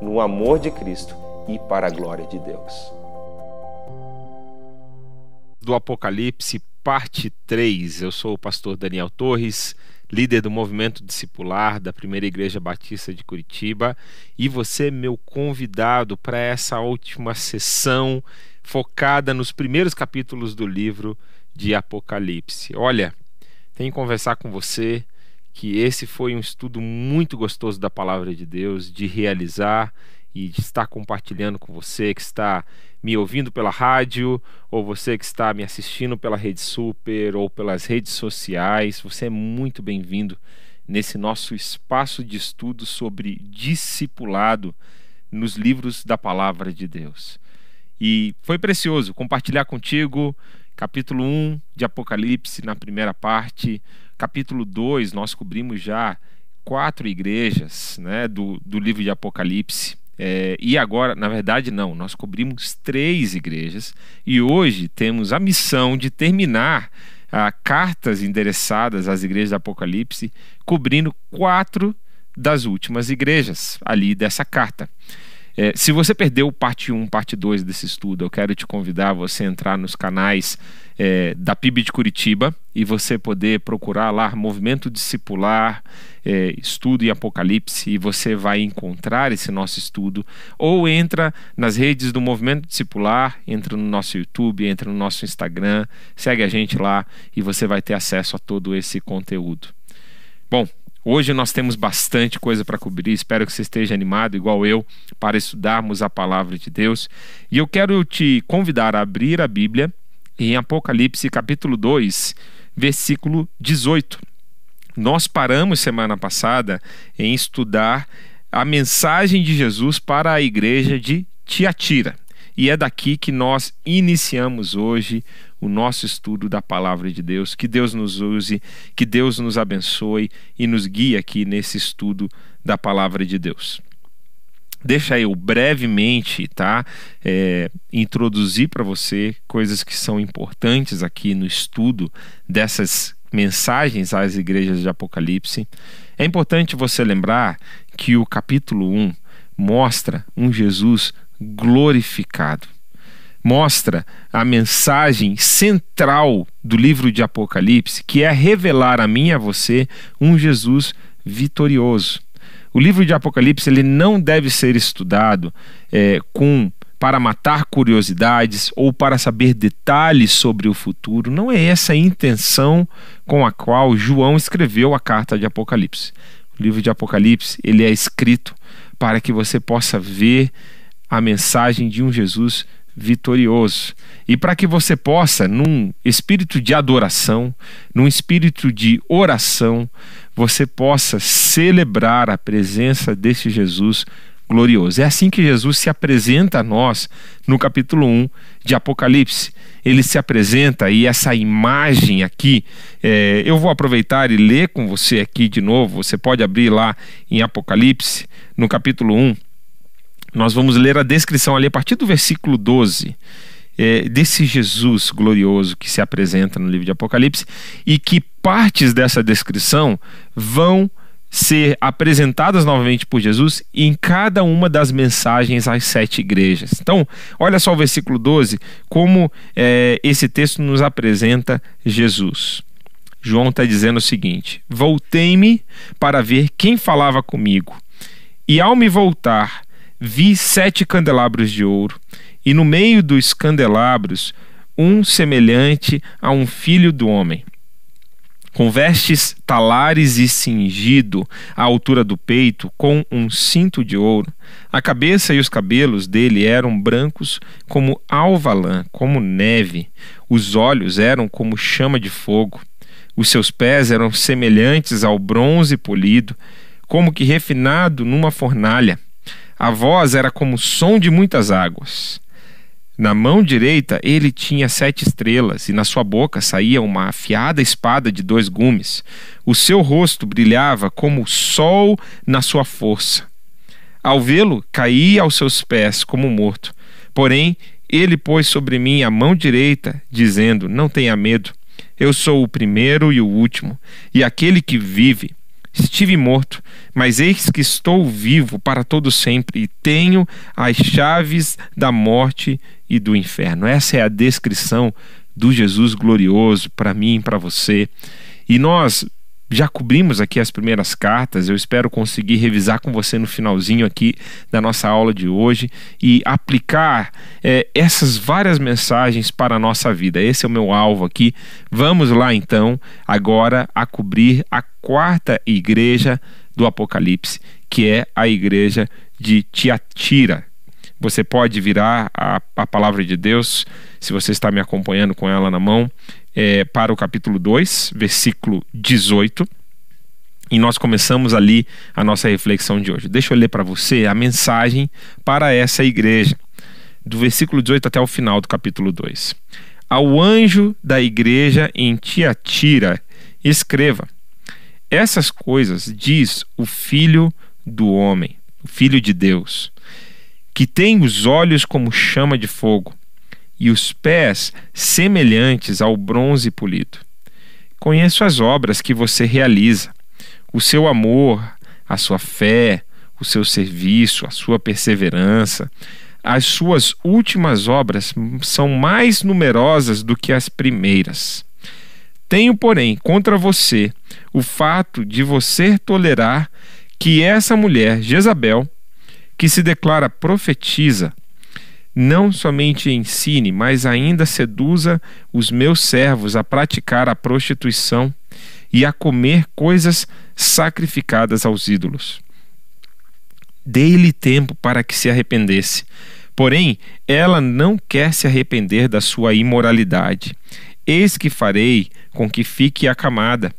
no amor de Cristo e para a glória de Deus. Do Apocalipse, parte 3. Eu sou o pastor Daniel Torres, líder do movimento discipular da Primeira Igreja Batista de Curitiba, e você, meu convidado para essa última sessão focada nos primeiros capítulos do livro de Apocalipse. Olha, tenho que conversar com você que esse foi um estudo muito gostoso da palavra de Deus, de realizar e de estar compartilhando com você que está me ouvindo pela rádio, ou você que está me assistindo pela Rede Super ou pelas redes sociais. Você é muito bem-vindo nesse nosso espaço de estudo sobre discipulado nos livros da palavra de Deus. E foi precioso compartilhar contigo capítulo 1 de Apocalipse na primeira parte, capítulo 2, nós cobrimos já quatro igrejas né, do, do livro de Apocalipse. É, e agora, na verdade, não, nós cobrimos três igrejas e hoje temos a missão de terminar ah, cartas endereçadas às igrejas do Apocalipse, cobrindo quatro das últimas igrejas ali dessa carta. É, se você perdeu parte 1, parte 2 desse estudo, eu quero te convidar a você entrar nos canais é, da PIB de Curitiba e você poder procurar lá Movimento Discipular, é, Estudo em Apocalipse, e você vai encontrar esse nosso estudo. Ou entra nas redes do Movimento Discipular, entra no nosso YouTube, entra no nosso Instagram, segue a gente lá e você vai ter acesso a todo esse conteúdo. Bom, Hoje nós temos bastante coisa para cobrir, espero que você esteja animado, igual eu, para estudarmos a palavra de Deus. E eu quero te convidar a abrir a Bíblia em Apocalipse capítulo 2, versículo 18. Nós paramos semana passada em estudar a mensagem de Jesus para a igreja de Tiatira. E é daqui que nós iniciamos hoje o nosso estudo da palavra de Deus. Que Deus nos use, que Deus nos abençoe e nos guie aqui nesse estudo da palavra de Deus. Deixa eu brevemente, tá, é, introduzir para você coisas que são importantes aqui no estudo dessas mensagens às igrejas de Apocalipse. É importante você lembrar que o capítulo 1 mostra um Jesus glorificado mostra a mensagem central do livro de Apocalipse, que é revelar a mim e a você um Jesus vitorioso. O livro de Apocalipse ele não deve ser estudado é, com para matar curiosidades ou para saber detalhes sobre o futuro. Não é essa a intenção com a qual João escreveu a carta de Apocalipse. O livro de Apocalipse ele é escrito para que você possa ver a mensagem de um Jesus vitorioso. E para que você possa, num espírito de adoração, num espírito de oração, você possa celebrar a presença desse Jesus glorioso. É assim que Jesus se apresenta a nós no capítulo 1 de Apocalipse. Ele se apresenta e essa imagem aqui, é, eu vou aproveitar e ler com você aqui de novo. Você pode abrir lá em Apocalipse, no capítulo 1 nós vamos ler a descrição ali a partir do versículo 12. É, desse Jesus glorioso que se apresenta no livro de Apocalipse e que partes dessa descrição vão ser apresentadas novamente por Jesus em cada uma das mensagens às sete igrejas. Então, olha só o versículo 12, como é, esse texto nos apresenta Jesus. João está dizendo o seguinte: Voltei-me para ver quem falava comigo, e ao me voltar, vi sete candelabros de ouro, e no meio dos candelabros um semelhante a um filho do homem com vestes talares e cingido à altura do peito, com um cinto de ouro. A cabeça e os cabelos dele eram brancos como alva-lã, como neve. Os olhos eram como chama de fogo. Os seus pés eram semelhantes ao bronze polido, como que refinado numa fornalha. A voz era como o som de muitas águas. Na mão direita ele tinha sete estrelas, e na sua boca saía uma afiada espada de dois gumes. O seu rosto brilhava como o sol na sua força. Ao vê-lo, caí aos seus pés como morto. Porém, ele pôs sobre mim a mão direita, dizendo: Não tenha medo. Eu sou o primeiro e o último, e aquele que vive. Estive morto, mas eis que estou vivo para todo sempre e tenho as chaves da morte e do inferno. Essa é a descrição do Jesus glorioso para mim e para você. E nós já cobrimos aqui as primeiras cartas, eu espero conseguir revisar com você no finalzinho aqui da nossa aula de hoje e aplicar é, essas várias mensagens para a nossa vida. Esse é o meu alvo aqui. Vamos lá então, agora, a cobrir a quarta igreja do Apocalipse, que é a igreja de Tiatira. Você pode virar a, a palavra de Deus, se você está me acompanhando com ela na mão é, para o capítulo 2, versículo 18. E nós começamos ali a nossa reflexão de hoje. Deixa eu ler para você a mensagem para essa igreja, do versículo 18 até o final do capítulo 2. Ao anjo da igreja em Tiatira, escreva: Essas coisas diz o Filho do Homem, o Filho de Deus, que tem os olhos como chama de fogo e os pés semelhantes ao bronze polido. Conheço as obras que você realiza, o seu amor, a sua fé, o seu serviço, a sua perseverança. As suas últimas obras são mais numerosas do que as primeiras. Tenho, porém, contra você o fato de você tolerar que essa mulher, Jezabel, que se declara profetiza, não somente ensine, mas ainda seduza os meus servos a praticar a prostituição e a comer coisas sacrificadas aos ídolos. Dei-lhe tempo para que se arrependesse. Porém, ela não quer se arrepender da sua imoralidade. Eis que farei com que fique acamada,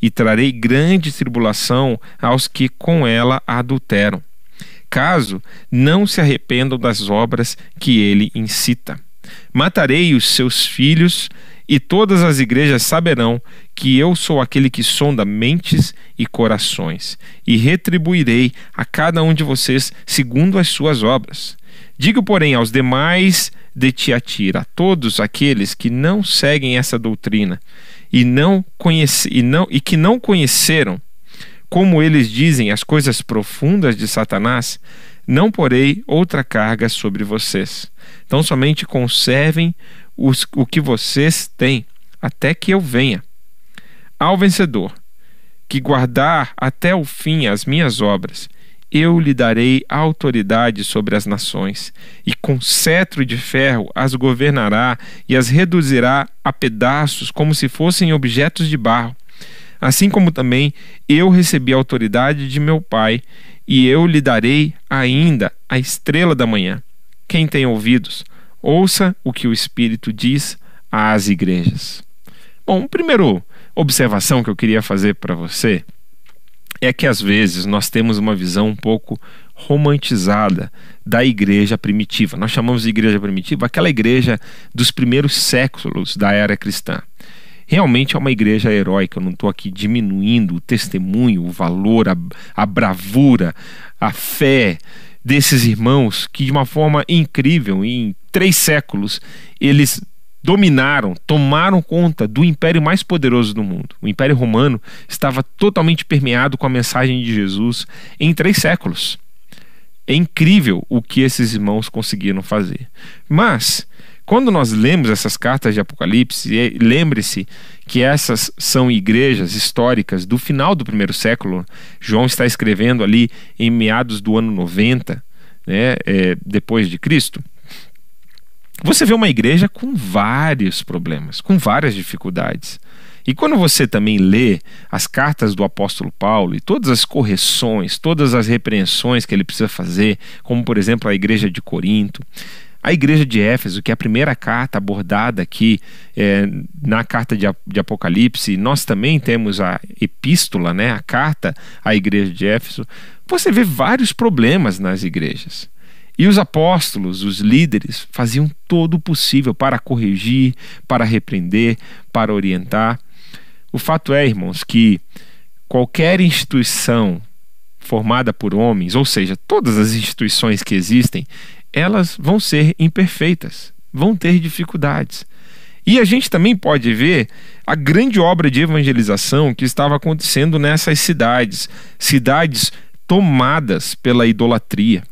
e trarei grande tribulação aos que com ela adulteram caso não se arrependam das obras que ele incita. Matarei os seus filhos, e todas as igrejas saberão que eu sou aquele que sonda mentes e corações, e retribuirei a cada um de vocês segundo as suas obras. Digo, porém, aos demais de Tiatira, a todos aqueles que não seguem essa doutrina e não conhece, e não e que não conheceram como eles dizem as coisas profundas de Satanás, não porei outra carga sobre vocês. Então somente conservem os, o que vocês têm, até que eu venha. Ao vencedor, que guardar até o fim as minhas obras, eu lhe darei autoridade sobre as nações, e com cetro de ferro as governará e as reduzirá a pedaços como se fossem objetos de barro Assim como também eu recebi a autoridade de meu Pai, e eu lhe darei ainda a estrela da manhã. Quem tem ouvidos, ouça o que o Espírito diz às igrejas. Bom, primeira observação que eu queria fazer para você é que às vezes nós temos uma visão um pouco romantizada da igreja primitiva. Nós chamamos de igreja primitiva aquela igreja dos primeiros séculos da era cristã realmente é uma igreja heróica. Eu não estou aqui diminuindo o testemunho, o valor, a, a bravura, a fé desses irmãos que, de uma forma incrível, em três séculos, eles dominaram, tomaram conta do império mais poderoso do mundo. O Império Romano estava totalmente permeado com a mensagem de Jesus em três séculos. É incrível o que esses irmãos conseguiram fazer. Mas quando nós lemos essas cartas de Apocalipse, lembre-se que essas são igrejas históricas do final do primeiro século. João está escrevendo ali em meados do ano 90 né, é, depois de Cristo, você vê uma igreja com vários problemas, com várias dificuldades. E quando você também lê as cartas do apóstolo Paulo e todas as correções, todas as repreensões que ele precisa fazer, como por exemplo a igreja de Corinto, a igreja de Éfeso, que é a primeira carta abordada aqui é, na carta de, de Apocalipse, nós também temos a epístola, né, a carta à igreja de Éfeso, você vê vários problemas nas igrejas. E os apóstolos, os líderes, faziam todo o possível para corrigir, para repreender, para orientar. O fato é, irmãos, que qualquer instituição formada por homens, ou seja, todas as instituições que existem, elas vão ser imperfeitas, vão ter dificuldades. E a gente também pode ver a grande obra de evangelização que estava acontecendo nessas cidades, cidades tomadas pela idolatria.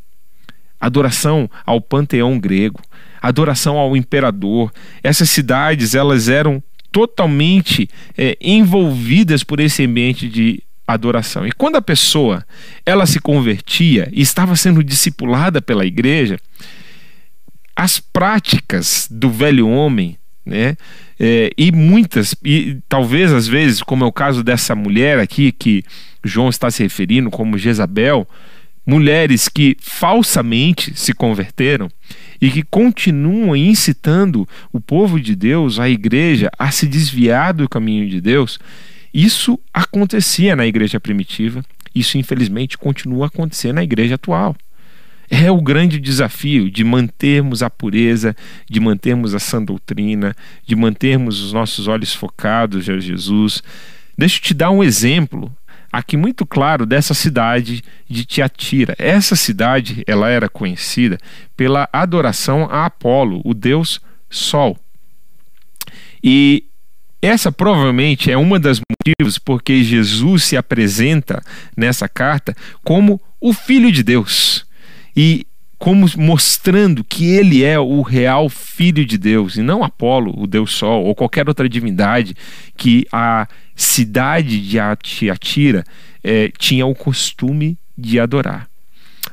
Adoração ao panteão grego, adoração ao imperador. Essas cidades, elas eram totalmente é, envolvidas por esse ambiente de adoração. E quando a pessoa ela se convertia e estava sendo discipulada pela igreja, as práticas do velho homem, né? É, e muitas, e talvez às vezes, como é o caso dessa mulher aqui que João está se referindo, como Jezabel, mulheres que falsamente se converteram e que continuam incitando o povo de Deus, a igreja, a se desviar do caminho de Deus, isso acontecia na igreja primitiva, isso infelizmente continua a acontecer na igreja atual. É o grande desafio de mantermos a pureza, de mantermos a sã doutrina, de mantermos os nossos olhos focados em Jesus. Deixa eu te dar um exemplo aqui muito claro dessa cidade de Tiatira. Essa cidade, ela era conhecida pela adoração a Apolo, o deus Sol. E essa provavelmente é uma das motivos porque Jesus se apresenta nessa carta como o filho de Deus. E como mostrando que ele é o real filho de Deus e não Apolo, o deus Sol ou qualquer outra divindade que a cidade de Tiatira é, tinha o costume de adorar.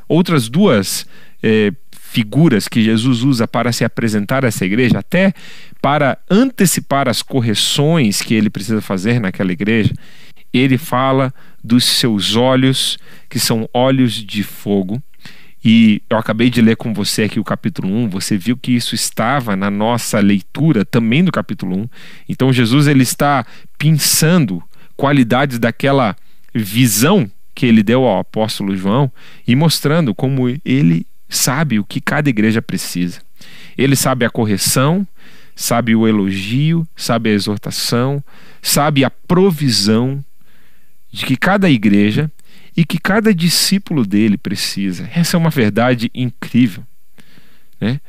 Outras duas é, figuras que Jesus usa para se apresentar a essa igreja, até para antecipar as correções que ele precisa fazer naquela igreja, ele fala dos seus olhos, que são olhos de fogo. E eu acabei de ler com você aqui o capítulo 1, você viu que isso estava na nossa leitura também do capítulo 1. Então Jesus ele está pensando qualidades daquela visão que ele deu ao apóstolo João e mostrando como ele sabe o que cada igreja precisa. Ele sabe a correção, sabe o elogio, sabe a exortação, sabe a provisão de que cada igreja e que cada discípulo dele precisa. Essa é uma verdade incrível. Né?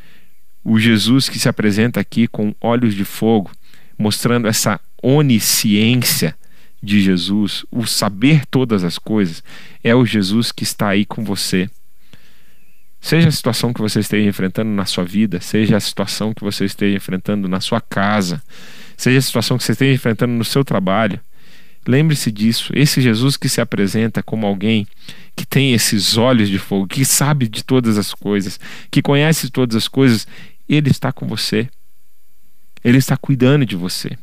O Jesus que se apresenta aqui com olhos de fogo, mostrando essa onisciência de Jesus, o saber todas as coisas, é o Jesus que está aí com você Seja a situação que você esteja enfrentando na sua vida, seja a situação que você esteja enfrentando na sua casa, seja a situação que você esteja enfrentando no seu trabalho, lembre-se disso. Esse Jesus que se apresenta como alguém que tem esses olhos de fogo, que sabe de todas as coisas, que conhece todas as coisas, ele está com você. Ele está cuidando de você.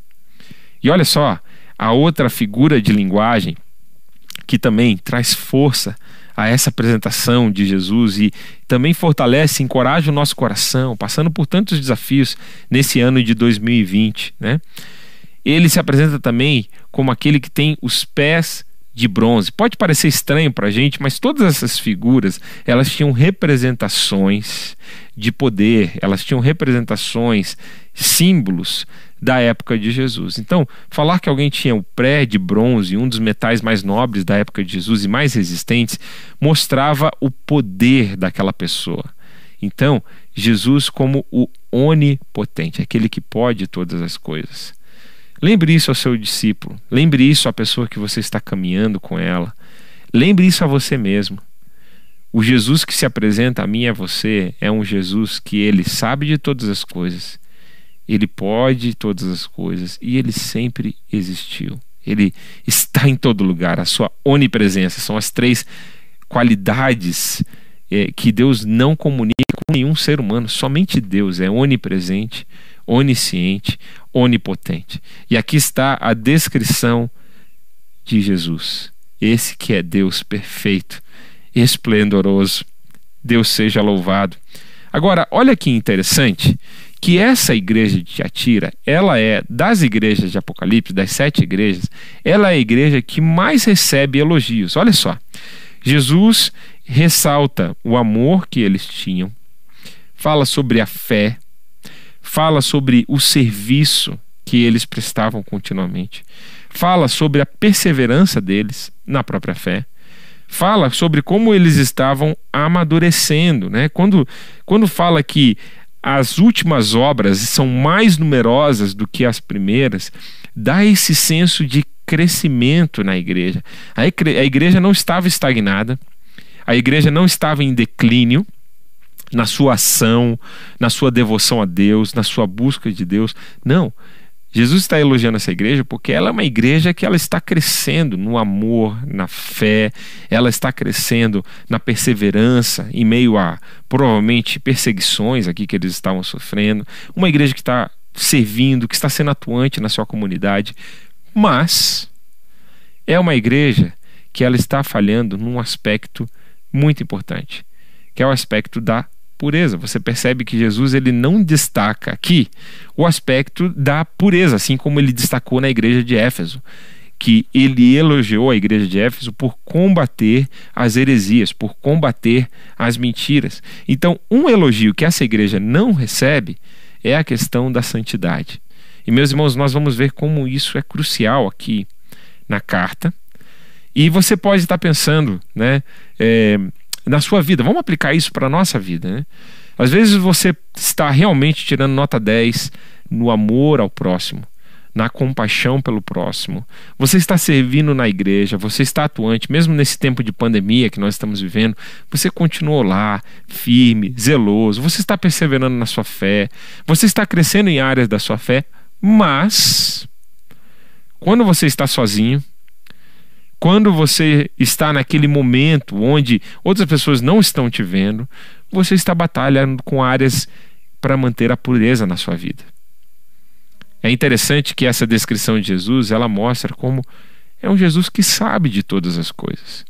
E olha só, a outra figura de linguagem que também traz força a essa apresentação de Jesus e também fortalece, encoraja o nosso coração, passando por tantos desafios nesse ano de 2020, né? Ele se apresenta também como aquele que tem os pés de bronze. Pode parecer estranho para a gente, mas todas essas figuras elas tinham representações de poder, elas tinham representações, símbolos da época de Jesus. Então, falar que alguém tinha o pré de bronze, um dos metais mais nobres da época de Jesus e mais resistentes, mostrava o poder daquela pessoa. Então, Jesus como o onipotente, aquele que pode todas as coisas. Lembre isso ao seu discípulo, lembre isso à pessoa que você está caminhando com ela. Lembre isso a você mesmo. O Jesus que se apresenta a mim e a você é um Jesus que ele sabe de todas as coisas ele pode todas as coisas e ele sempre existiu. Ele está em todo lugar. A sua onipresença são as três qualidades é, que Deus não comunica com nenhum ser humano, somente Deus é onipresente, onisciente, onipotente. E aqui está a descrição de Jesus, esse que é Deus perfeito, esplendoroso. Deus seja louvado. Agora, olha que interessante que essa igreja de Tiatira, ela é das igrejas de Apocalipse, das sete igrejas, ela é a igreja que mais recebe elogios. Olha só, Jesus ressalta o amor que eles tinham, fala sobre a fé, fala sobre o serviço que eles prestavam continuamente, fala sobre a perseverança deles na própria fé, fala sobre como eles estavam amadurecendo, né? Quando, quando fala que as últimas obras são mais numerosas do que as primeiras, dá esse senso de crescimento na igreja. A igreja não estava estagnada, a igreja não estava em declínio na sua ação, na sua devoção a Deus, na sua busca de Deus. Não. Jesus está elogiando essa igreja porque ela é uma igreja que ela está crescendo no amor, na fé, ela está crescendo na perseverança em meio a provavelmente perseguições aqui que eles estavam sofrendo, uma igreja que está servindo, que está sendo atuante na sua comunidade, mas é uma igreja que ela está falhando num aspecto muito importante, que é o aspecto da pureza. Você percebe que Jesus ele não destaca aqui o aspecto da pureza, assim como ele destacou na igreja de Éfeso, que ele elogiou a igreja de Éfeso por combater as heresias, por combater as mentiras. Então, um elogio que essa igreja não recebe é a questão da santidade. E meus irmãos, nós vamos ver como isso é crucial aqui na carta. E você pode estar pensando, né? É, na sua vida. Vamos aplicar isso para a nossa vida. Né? Às vezes você está realmente tirando nota 10 no amor ao próximo, na compaixão pelo próximo. Você está servindo na igreja, você está atuante, mesmo nesse tempo de pandemia que nós estamos vivendo, você continuou lá, firme, zeloso, você está perseverando na sua fé, você está crescendo em áreas da sua fé, mas quando você está sozinho, quando você está naquele momento onde outras pessoas não estão te vendo, você está batalhando com áreas para manter a pureza na sua vida. É interessante que essa descrição de Jesus, ela mostra como é um Jesus que sabe de todas as coisas.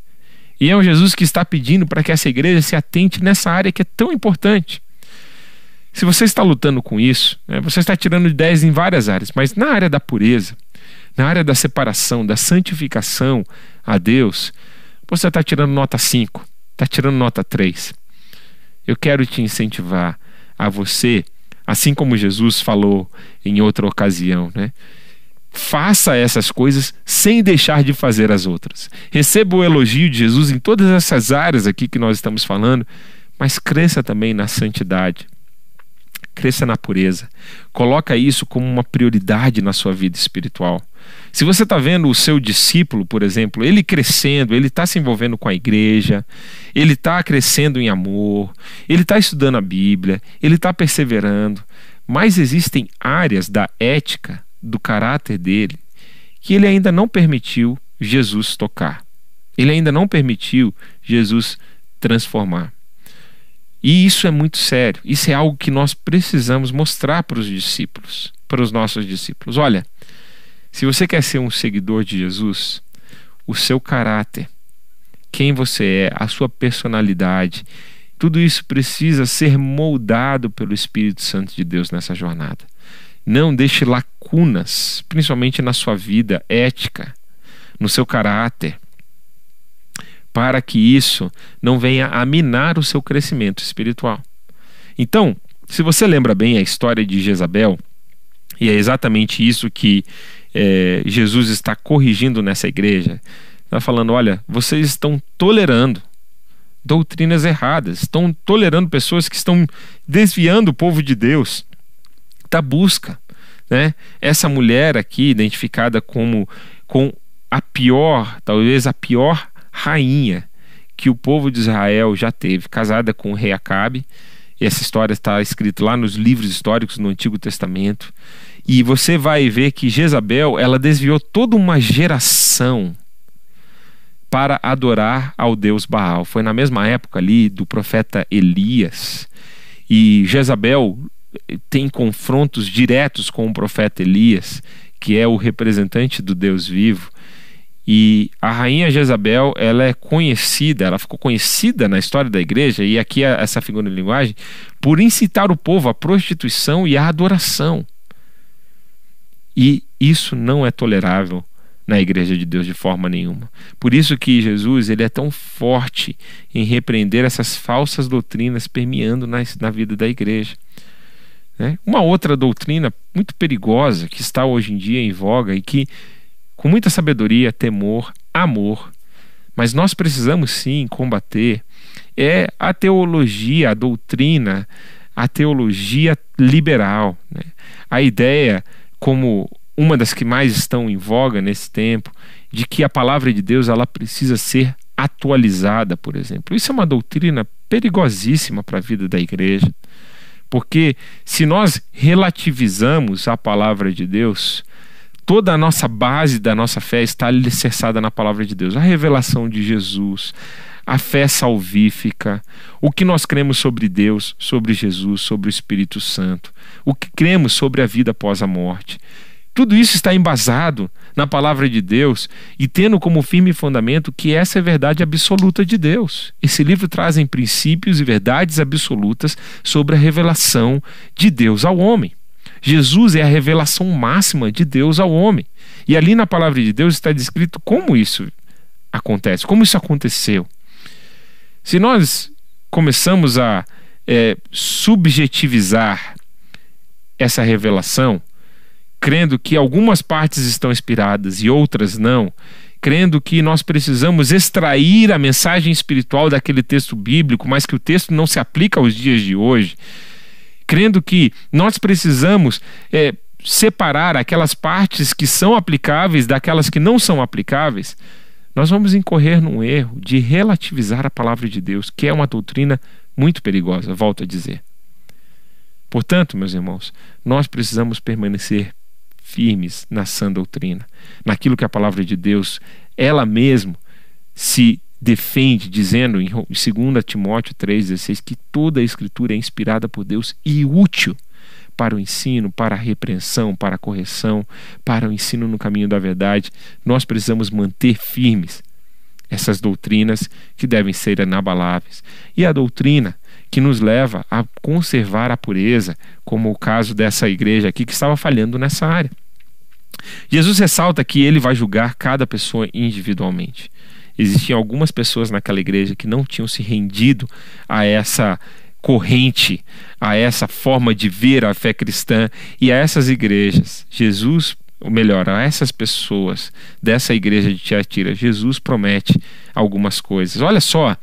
E é um Jesus que está pedindo para que essa igreja se atente nessa área que é tão importante. Se você está lutando com isso, né, você está tirando 10 em várias áreas, mas na área da pureza, na área da separação, da santificação a Deus, você está tirando nota 5, está tirando nota 3. Eu quero te incentivar a você, assim como Jesus falou em outra ocasião, né? Faça essas coisas sem deixar de fazer as outras. Receba o elogio de Jesus em todas essas áreas aqui que nós estamos falando, mas cresça também na santidade cresça na pureza. Coloca isso como uma prioridade na sua vida espiritual. Se você está vendo o seu discípulo, por exemplo, ele crescendo, ele está se envolvendo com a igreja, ele está crescendo em amor, ele está estudando a Bíblia, ele está perseverando, mas existem áreas da ética, do caráter dele, que ele ainda não permitiu Jesus tocar. Ele ainda não permitiu Jesus transformar. E isso é muito sério. Isso é algo que nós precisamos mostrar para os discípulos, para os nossos discípulos. Olha, se você quer ser um seguidor de Jesus, o seu caráter, quem você é, a sua personalidade, tudo isso precisa ser moldado pelo Espírito Santo de Deus nessa jornada. Não deixe lacunas, principalmente na sua vida ética, no seu caráter, para que isso não venha a minar o seu crescimento espiritual. Então, se você lembra bem a história de Jezabel, e é exatamente isso que é, Jesus está corrigindo nessa igreja, está falando: olha, vocês estão tolerando doutrinas erradas, estão tolerando pessoas que estão desviando o povo de Deus da busca. Né? Essa mulher aqui, identificada como com a pior, talvez a pior rainha que o povo de Israel já teve, casada com o rei Acabe. Essa história está escrita lá nos livros históricos no Antigo Testamento. E você vai ver que Jezabel, ela desviou toda uma geração para adorar ao deus Baal. Foi na mesma época ali do profeta Elias. E Jezabel tem confrontos diretos com o profeta Elias, que é o representante do Deus vivo. E a rainha Jezabel, ela é conhecida, ela ficou conhecida na história da igreja, e aqui é essa figura de linguagem, por incitar o povo à prostituição e à adoração. E isso não é tolerável na igreja de Deus de forma nenhuma. Por isso que Jesus ele é tão forte em repreender essas falsas doutrinas permeando na, na vida da igreja. Né? Uma outra doutrina muito perigosa que está hoje em dia em voga e que, com muita sabedoria, temor, amor, mas nós precisamos sim combater é a teologia, a doutrina, a teologia liberal. Né? A ideia, como uma das que mais estão em voga nesse tempo, de que a palavra de Deus ela precisa ser atualizada, por exemplo. Isso é uma doutrina perigosíssima para a vida da igreja. Porque se nós relativizamos a palavra de Deus, toda a nossa base da nossa fé está alicerçada na palavra de Deus. A revelação de Jesus, a fé salvífica, o que nós cremos sobre Deus, sobre Jesus, sobre o Espírito Santo, o que cremos sobre a vida após a morte. Tudo isso está embasado na palavra de Deus e tendo como firme fundamento que essa é a verdade absoluta de Deus. Esse livro traz princípios e verdades absolutas sobre a revelação de Deus ao homem. Jesus é a revelação máxima de Deus ao homem. E ali na palavra de Deus está descrito como isso acontece, como isso aconteceu. Se nós começamos a é, subjetivizar essa revelação, crendo que algumas partes estão inspiradas e outras não, crendo que nós precisamos extrair a mensagem espiritual daquele texto bíblico, mas que o texto não se aplica aos dias de hoje, crendo que nós precisamos é, separar aquelas partes que são aplicáveis daquelas que não são aplicáveis, nós vamos incorrer num erro de relativizar a palavra de Deus, que é uma doutrina muito perigosa, volto a dizer. Portanto, meus irmãos, nós precisamos permanecer firmes na sã doutrina, naquilo que a palavra de Deus, ela mesma, se defende, dizendo em 2 Timóteo 3,16 que toda a Escritura é inspirada por Deus e útil para o ensino, para a repreensão, para a correção, para o ensino no caminho da verdade. Nós precisamos manter firmes essas doutrinas que devem ser inabaláveis. E a doutrina que nos leva a conservar a pureza, como o caso dessa igreja aqui que estava falhando nessa área. Jesus ressalta que ele vai julgar cada pessoa individualmente. Existiam algumas pessoas naquela igreja que não tinham se rendido a essa corrente, a essa forma de ver a fé cristã e a essas igrejas. Jesus, ou melhor, a essas pessoas dessa igreja de Tiatira, Jesus promete algumas coisas. Olha só,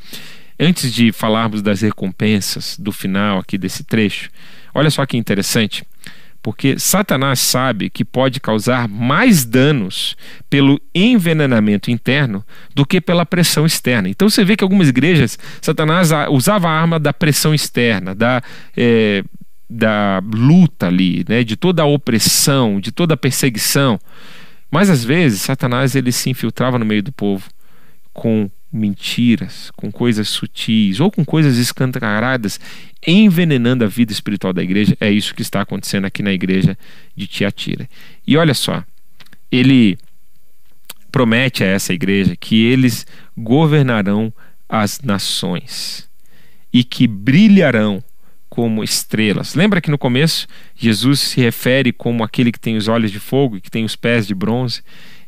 Antes de falarmos das recompensas do final aqui desse trecho, olha só que interessante, porque Satanás sabe que pode causar mais danos pelo envenenamento interno do que pela pressão externa. Então você vê que algumas igrejas, Satanás usava a arma da pressão externa, da, é, da luta ali, né, de toda a opressão, de toda a perseguição. Mas às vezes Satanás ele se infiltrava no meio do povo com mentiras, com coisas sutis ou com coisas escancaradas, envenenando a vida espiritual da igreja. É isso que está acontecendo aqui na igreja de Tiatira. E olha só, ele promete a essa igreja que eles governarão as nações e que brilharão como estrelas. Lembra que no começo Jesus se refere como aquele que tem os olhos de fogo e que tem os pés de bronze?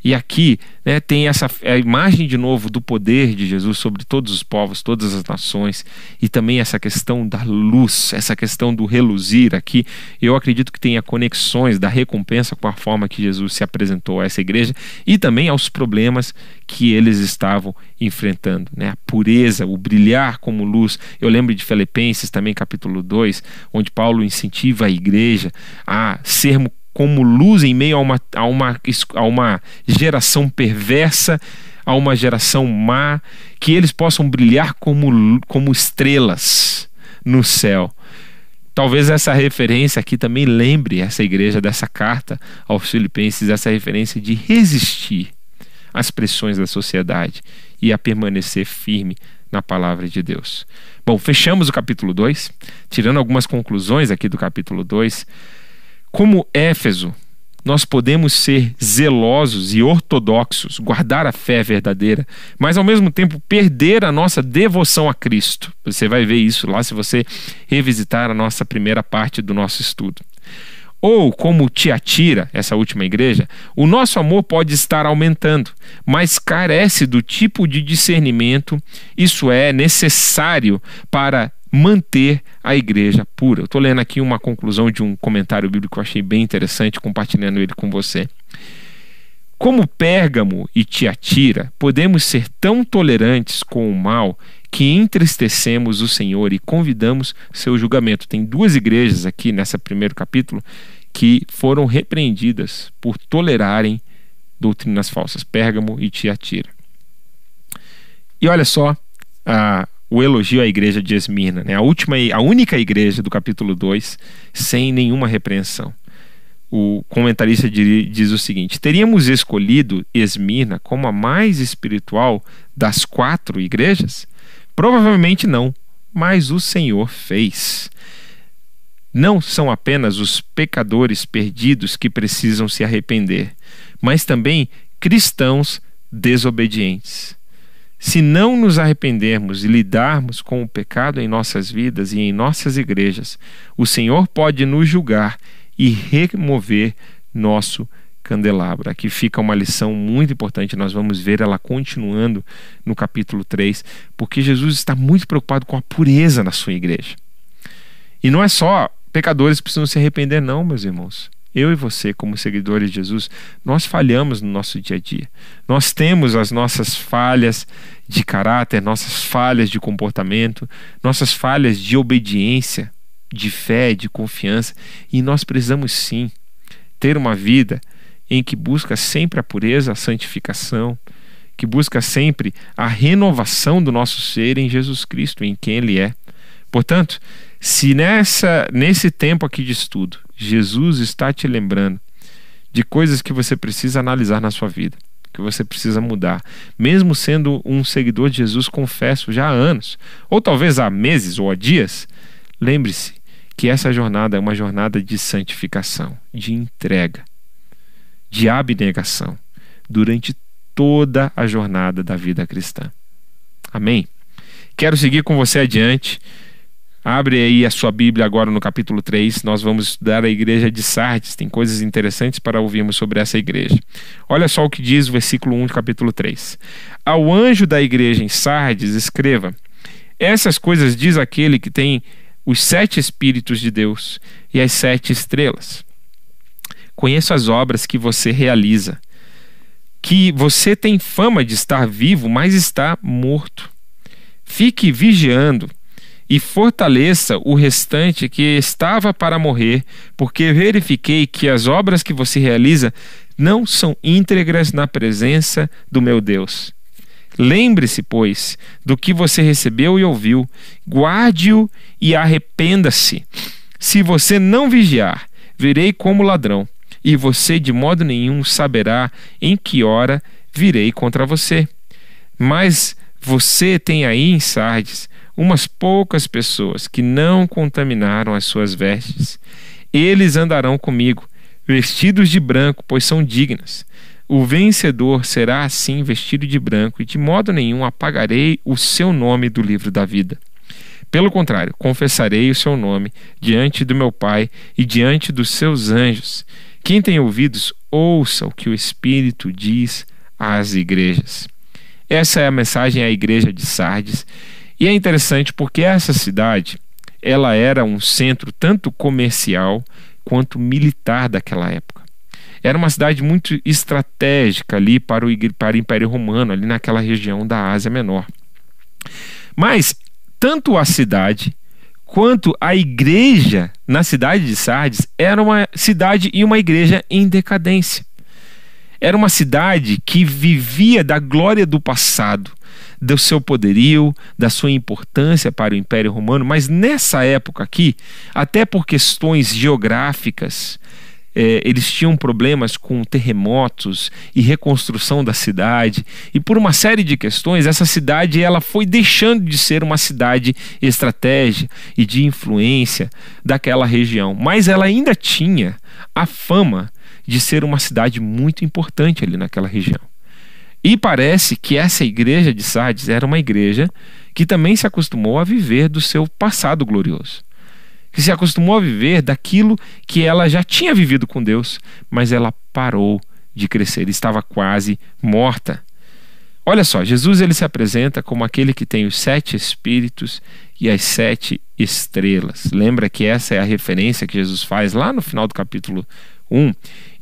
E aqui né, tem essa a imagem de novo do poder de Jesus sobre todos os povos, todas as nações, e também essa questão da luz, essa questão do reluzir aqui. Eu acredito que tenha conexões da recompensa com a forma que Jesus se apresentou a essa igreja e também aos problemas que eles estavam enfrentando. Né? A pureza, o brilhar como luz. Eu lembro de Filipenses também, capítulo 2, onde Paulo incentiva a igreja a sermos como luz em meio a uma, a uma, a uma geração perversa, a uma geração má, que eles possam brilhar como, como estrelas no céu. Talvez essa referência aqui também lembre essa igreja dessa carta aos Filipenses, essa referência de resistir às pressões da sociedade e a permanecer firme na palavra de Deus. Bom, fechamos o capítulo 2, tirando algumas conclusões aqui do capítulo 2. Como Éfeso, nós podemos ser zelosos e ortodoxos, guardar a fé verdadeira, mas ao mesmo tempo perder a nossa devoção a Cristo. Você vai ver isso lá se você revisitar a nossa primeira parte do nosso estudo. Ou, como Tiatira, essa última igreja, o nosso amor pode estar aumentando, mas carece do tipo de discernimento, isso é necessário para manter a igreja pura. Eu estou lendo aqui uma conclusão de um comentário bíblico que eu achei bem interessante, compartilhando ele com você. Como Pérgamo e Tiatira, podemos ser tão tolerantes com o mal que entristecemos o Senhor e convidamos seu julgamento. Tem duas igrejas aqui nesse primeiro capítulo que foram repreendidas por tolerarem doutrinas falsas, Pérgamo e Tiatira. E olha só a, o elogio à igreja de Esmirna, né? a, última, a única igreja do capítulo 2 sem nenhuma repreensão. O comentarista diz o seguinte: teríamos escolhido Esmirna como a mais espiritual das quatro igrejas? Provavelmente não, mas o Senhor fez. Não são apenas os pecadores perdidos que precisam se arrepender, mas também cristãos desobedientes. Se não nos arrependermos e lidarmos com o pecado em nossas vidas e em nossas igrejas, o Senhor pode nos julgar e remover nosso candelabro. Aqui fica uma lição muito importante, nós vamos ver ela continuando no capítulo 3, porque Jesus está muito preocupado com a pureza na sua igreja. E não é só pecadores precisam se arrepender, não, meus irmãos. Eu e você, como seguidores de Jesus, nós falhamos no nosso dia a dia. Nós temos as nossas falhas de caráter, nossas falhas de comportamento, nossas falhas de obediência, de fé, de confiança, e nós precisamos sim ter uma vida em que busca sempre a pureza, a santificação, que busca sempre a renovação do nosso ser em Jesus Cristo, em quem Ele é. Portanto, se nessa nesse tempo aqui de estudo, Jesus está te lembrando de coisas que você precisa analisar na sua vida, que você precisa mudar, mesmo sendo um seguidor de Jesus, confesso, já há anos, ou talvez há meses ou há dias, lembre-se que essa jornada é uma jornada de santificação, de entrega, de abnegação, durante toda a jornada da vida cristã. Amém? Quero seguir com você adiante Abre aí a sua Bíblia agora no capítulo 3. Nós vamos estudar a igreja de Sardes. Tem coisas interessantes para ouvirmos sobre essa igreja. Olha só o que diz o versículo 1 do capítulo 3. Ao anjo da igreja em Sardes, escreva: Essas coisas diz aquele que tem os sete Espíritos de Deus e as sete estrelas. Conheço as obras que você realiza, que você tem fama de estar vivo, mas está morto. Fique vigiando e fortaleça o restante que estava para morrer, porque verifiquei que as obras que você realiza não são íntegras na presença do meu Deus. Lembre-se, pois, do que você recebeu e ouviu, guarde-o e arrependa-se. Se você não vigiar, virei como ladrão, e você de modo nenhum saberá em que hora virei contra você. Mas você tem aí em Sardes umas poucas pessoas que não contaminaram as suas vestes. Eles andarão comigo, vestidos de branco, pois são dignas. O vencedor será assim vestido de branco, e de modo nenhum apagarei o seu nome do livro da vida. Pelo contrário, confessarei o seu nome diante do meu Pai e diante dos seus anjos. Quem tem ouvidos, ouça o que o Espírito diz às igrejas. Essa é a mensagem à igreja de Sardes e é interessante porque essa cidade, ela era um centro tanto comercial quanto militar daquela época. Era uma cidade muito estratégica ali para o, para o Império Romano, ali naquela região da Ásia Menor. Mas tanto a cidade quanto a igreja na cidade de Sardes era uma cidade e uma igreja em decadência. Era uma cidade que vivia da glória do passado, do seu poderio, da sua importância para o Império Romano, mas nessa época aqui, até por questões geográficas, é, eles tinham problemas com terremotos e reconstrução da cidade e por uma série de questões essa cidade ela foi deixando de ser uma cidade estratégia e de influência daquela região, mas ela ainda tinha a fama de ser uma cidade muito importante ali naquela região. E parece que essa igreja de Sardes era uma igreja que também se acostumou a viver do seu passado glorioso que se acostumou a viver daquilo que ela já tinha vivido com Deus, mas ela parou de crescer, estava quase morta. Olha só, Jesus ele se apresenta como aquele que tem os sete espíritos e as sete estrelas. Lembra que essa é a referência que Jesus faz lá no final do capítulo 1.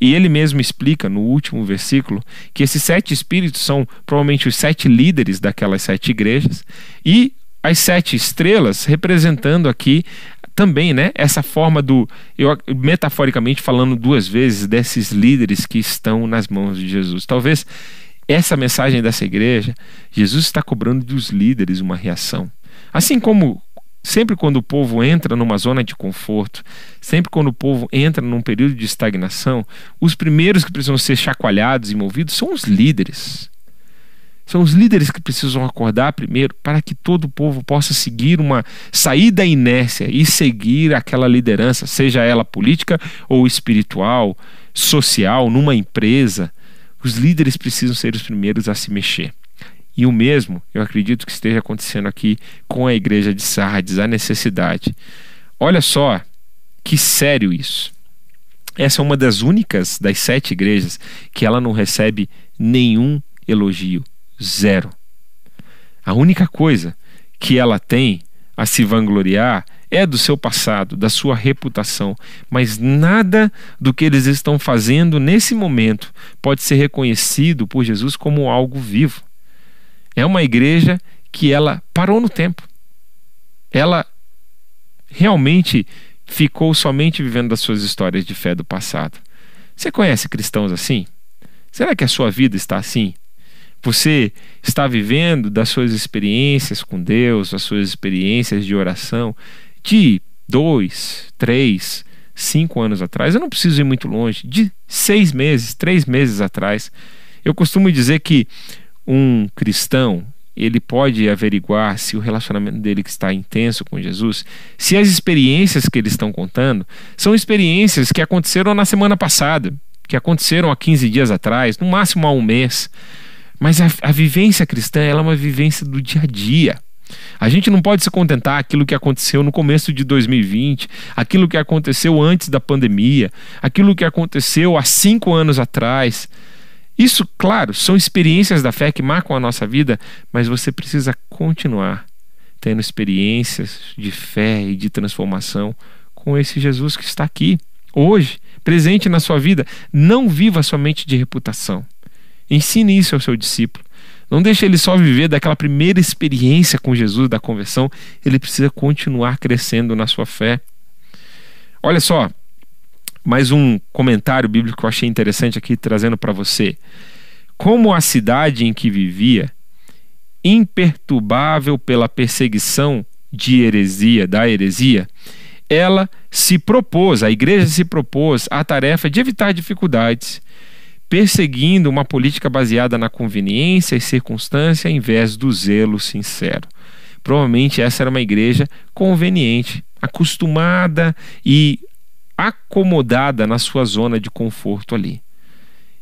E ele mesmo explica no último versículo que esses sete espíritos são provavelmente os sete líderes daquelas sete igrejas e as sete estrelas representando aqui também, né, essa forma do, eu metaforicamente falando duas vezes desses líderes que estão nas mãos de Jesus. Talvez essa mensagem dessa igreja, Jesus está cobrando dos líderes uma reação. Assim como sempre quando o povo entra numa zona de conforto, sempre quando o povo entra num período de estagnação, os primeiros que precisam ser chacoalhados e movidos são os líderes. São os líderes que precisam acordar primeiro para que todo o povo possa seguir uma sair da inércia e seguir aquela liderança, seja ela política ou espiritual, social, numa empresa. Os líderes precisam ser os primeiros a se mexer. E o mesmo, eu acredito que esteja acontecendo aqui com a igreja de Sardes, a necessidade. Olha só que sério isso. Essa é uma das únicas das sete igrejas que ela não recebe nenhum elogio Zero. A única coisa que ela tem a se vangloriar é do seu passado, da sua reputação, mas nada do que eles estão fazendo nesse momento pode ser reconhecido por Jesus como algo vivo. É uma igreja que ela parou no tempo. Ela realmente ficou somente vivendo das suas histórias de fé do passado. Você conhece cristãos assim? Será que a sua vida está assim? Você está vivendo das suas experiências com Deus, as suas experiências de oração de dois, três, cinco anos atrás. Eu não preciso ir muito longe, de seis meses, três meses atrás. Eu costumo dizer que um cristão ele pode averiguar se o relacionamento dele que está intenso com Jesus, se as experiências que eles estão contando são experiências que aconteceram na semana passada, que aconteceram há 15 dias atrás, no máximo há um mês. Mas a, a vivência cristã é uma vivência do dia a dia. A gente não pode se contentar aquilo que aconteceu no começo de 2020, aquilo que aconteceu antes da pandemia, aquilo que aconteceu há cinco anos atrás. Isso, claro, são experiências da fé que marcam a nossa vida, mas você precisa continuar tendo experiências de fé e de transformação com esse Jesus que está aqui, hoje, presente na sua vida. Não viva somente de reputação. Ensine isso ao seu discípulo. Não deixe ele só viver daquela primeira experiência com Jesus, da conversão. Ele precisa continuar crescendo na sua fé. Olha só, mais um comentário bíblico que eu achei interessante aqui trazendo para você. Como a cidade em que vivia, imperturbável pela perseguição de heresia, da heresia, ela se propôs, a igreja se propôs a tarefa de evitar dificuldades perseguindo uma política baseada na conveniência e circunstância em vez do zelo sincero. Provavelmente essa era uma igreja conveniente, acostumada e acomodada na sua zona de conforto ali.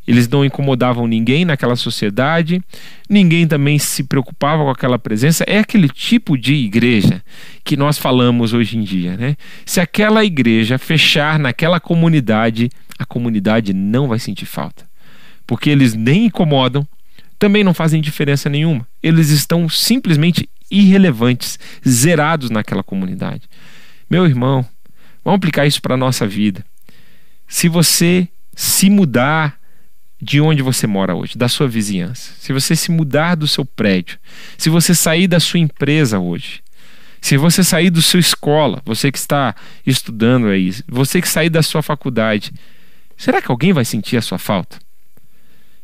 Eles não incomodavam ninguém naquela sociedade, ninguém também se preocupava com aquela presença. É aquele tipo de igreja que nós falamos hoje em dia. Né? Se aquela igreja fechar naquela comunidade, a comunidade não vai sentir falta porque eles nem incomodam, também não fazem diferença nenhuma. Eles estão simplesmente irrelevantes, zerados naquela comunidade. Meu irmão, vamos aplicar isso para a nossa vida. Se você se mudar de onde você mora hoje, da sua vizinhança, se você se mudar do seu prédio, se você sair da sua empresa hoje, se você sair da sua escola, você que está estudando aí, você que sair da sua faculdade, será que alguém vai sentir a sua falta?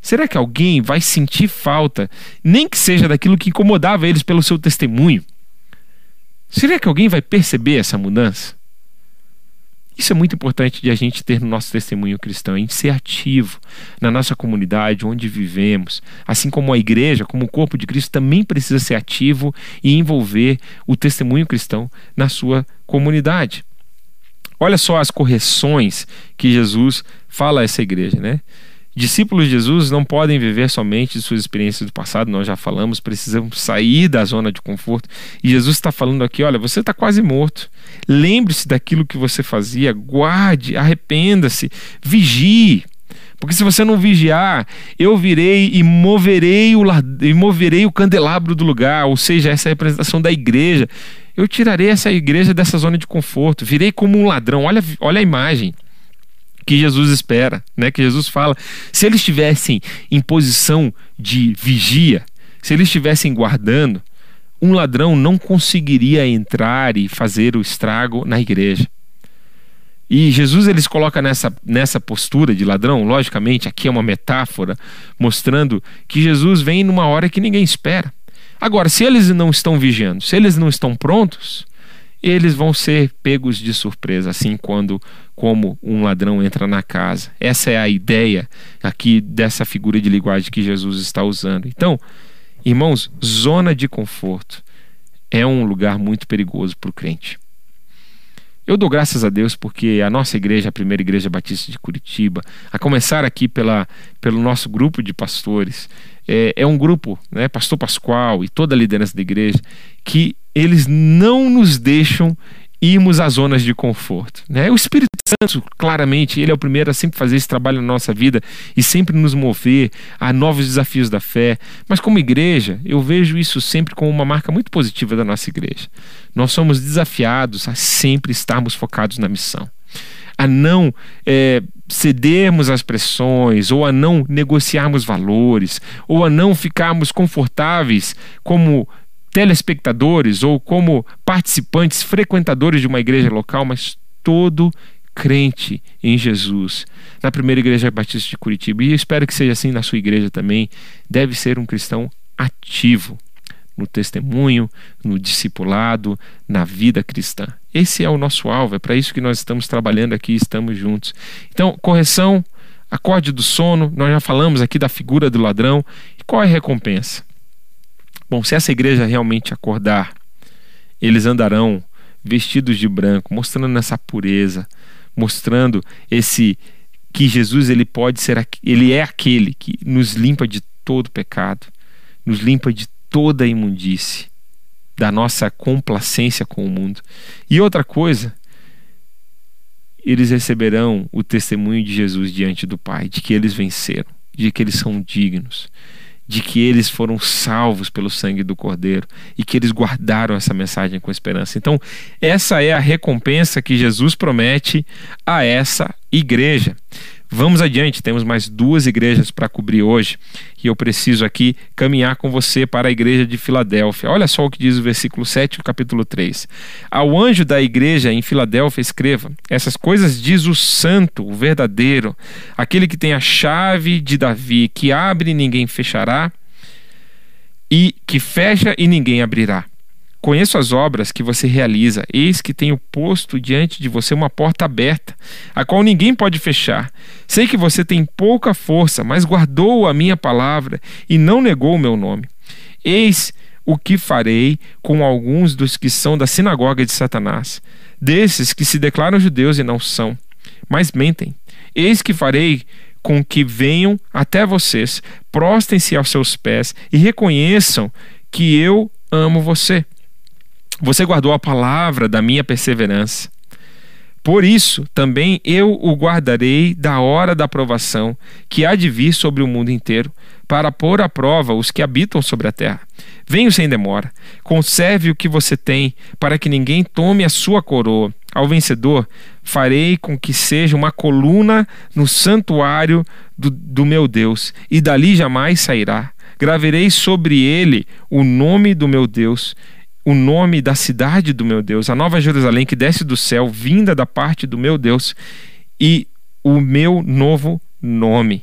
Será que alguém vai sentir falta, nem que seja daquilo que incomodava eles pelo seu testemunho? Será que alguém vai perceber essa mudança? Isso é muito importante de a gente ter no nosso testemunho cristão, em ser ativo na nossa comunidade, onde vivemos. Assim como a igreja, como o corpo de Cristo, também precisa ser ativo e envolver o testemunho cristão na sua comunidade. Olha só as correções que Jesus fala a essa igreja, né? Discípulos de Jesus não podem viver somente de suas experiências do passado, nós já falamos, precisamos sair da zona de conforto. E Jesus está falando aqui: olha, você está quase morto. Lembre-se daquilo que você fazia, guarde, arrependa-se, vigie. Porque se você não vigiar, eu virei e moverei o, e moverei o candelabro do lugar, ou seja, essa é a representação da igreja. Eu tirarei essa igreja dessa zona de conforto, virei como um ladrão. Olha, olha a imagem que Jesus espera, né? Que Jesus fala. Se eles estivessem em posição de vigia, se eles estivessem guardando, um ladrão não conseguiria entrar e fazer o estrago na igreja. E Jesus eles coloca nessa, nessa postura de ladrão, logicamente, aqui é uma metáfora mostrando que Jesus vem numa hora que ninguém espera. Agora, se eles não estão vigiando, se eles não estão prontos, eles vão ser pegos de surpresa, assim quando como um ladrão entra na casa. Essa é a ideia aqui dessa figura de linguagem que Jesus está usando. Então, irmãos, zona de conforto é um lugar muito perigoso para o crente. Eu dou graças a Deus porque a nossa igreja, a primeira igreja batista de Curitiba, a começar aqui pela, pelo nosso grupo de pastores, é, é um grupo, né, Pastor Pascoal e toda a liderança da igreja, que eles não nos deixam irmos às zonas de conforto. Né? O Espírito Santo, claramente, ele é o primeiro a sempre fazer esse trabalho na nossa vida e sempre nos mover a novos desafios da fé. Mas como igreja, eu vejo isso sempre como uma marca muito positiva da nossa igreja. Nós somos desafiados a sempre estarmos focados na missão. A não é, cedermos às pressões, ou a não negociarmos valores, ou a não ficarmos confortáveis como telespectadores ou como participantes, frequentadores de uma igreja local, mas todo crente em Jesus, na primeira igreja batista de Curitiba, e eu espero que seja assim na sua igreja também, deve ser um cristão ativo no testemunho, no discipulado, na vida cristã. Esse é o nosso alvo, é para isso que nós estamos trabalhando aqui, estamos juntos. Então, correção, acorde do sono, nós já falamos aqui da figura do ladrão, e qual é a recompensa? Bom, se essa igreja realmente acordar, eles andarão vestidos de branco, mostrando essa pureza, mostrando esse que Jesus ele pode ser ele é aquele que nos limpa de todo pecado, nos limpa de toda imundície, da nossa complacência com o mundo. E outra coisa, eles receberão o testemunho de Jesus diante do Pai, de que eles venceram, de que eles são dignos, de que eles foram salvos pelo sangue do Cordeiro e que eles guardaram essa mensagem com esperança. Então, essa é a recompensa que Jesus promete a essa igreja. Vamos adiante, temos mais duas igrejas para cobrir hoje e eu preciso aqui caminhar com você para a igreja de Filadélfia. Olha só o que diz o versículo 7 do capítulo 3. Ao anjo da igreja em Filadélfia, escreva: Essas coisas diz o santo, o verdadeiro, aquele que tem a chave de Davi, que abre e ninguém fechará, e que fecha e ninguém abrirá. Conheço as obras que você realiza, eis que tenho posto diante de você uma porta aberta, a qual ninguém pode fechar. Sei que você tem pouca força, mas guardou a minha palavra e não negou o meu nome. Eis o que farei com alguns dos que são da sinagoga de Satanás, desses que se declaram judeus e não são, mas mentem. Eis que farei com que venham até vocês, prostem-se aos seus pés e reconheçam que eu amo você. Você guardou a palavra da minha perseverança. Por isso, também eu o guardarei da hora da provação que há de vir sobre o mundo inteiro, para pôr à prova os que habitam sobre a terra. Venho sem demora. Conserve o que você tem, para que ninguém tome a sua coroa. Ao vencedor, farei com que seja uma coluna no santuário do, do meu Deus, e dali jamais sairá. Graverei sobre ele o nome do meu Deus o nome da cidade do meu Deus, a nova Jerusalém que desce do céu, vinda da parte do meu Deus, e o meu novo nome.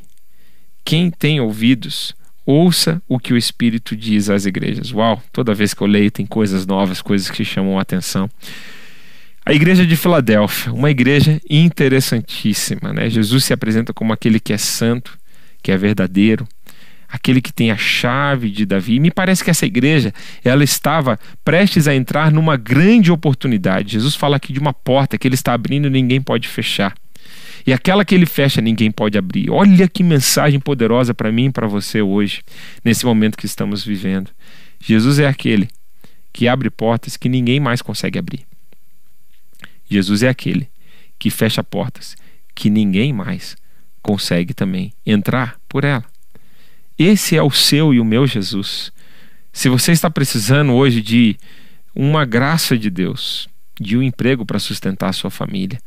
Quem tem ouvidos, ouça o que o Espírito diz às igrejas. Uau, toda vez que eu leio tem coisas novas, coisas que chamam a atenção. A igreja de Filadélfia, uma igreja interessantíssima, né? Jesus se apresenta como aquele que é santo, que é verdadeiro, aquele que tem a chave de Davi. E me parece que essa igreja, ela estava prestes a entrar numa grande oportunidade. Jesus fala aqui de uma porta que ele está abrindo e ninguém pode fechar. E aquela que ele fecha, ninguém pode abrir. Olha que mensagem poderosa para mim e para você hoje, nesse momento que estamos vivendo. Jesus é aquele que abre portas que ninguém mais consegue abrir. Jesus é aquele que fecha portas que ninguém mais consegue também entrar por ela. Esse é o seu e o meu Jesus. Se você está precisando hoje de uma graça de Deus, de um emprego para sustentar a sua família,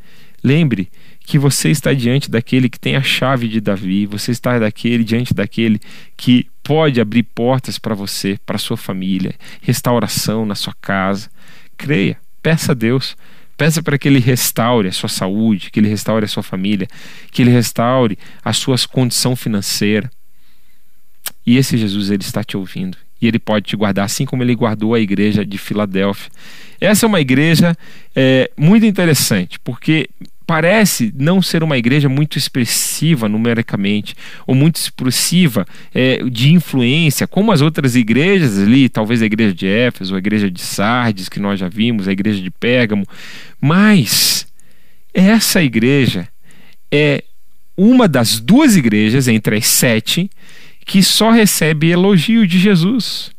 lembre que você está diante daquele que tem a chave de Davi, você está daquele diante daquele que pode abrir portas para você, para sua família, restauração na sua casa. Creia, peça a Deus Peça para que Ele restaure a sua saúde, que Ele restaure a sua família, que Ele restaure a sua condição financeira. E esse Jesus, Ele está te ouvindo. E Ele pode te guardar, assim como Ele guardou a igreja de Filadélfia. Essa é uma igreja é, muito interessante, porque parece não ser uma igreja muito expressiva numericamente, ou muito expressiva é, de influência, como as outras igrejas ali, talvez a igreja de Éfeso, a igreja de Sardes, que nós já vimos, a igreja de Pérgamo, mas essa igreja é uma das duas igrejas entre as sete que só recebe elogio de Jesus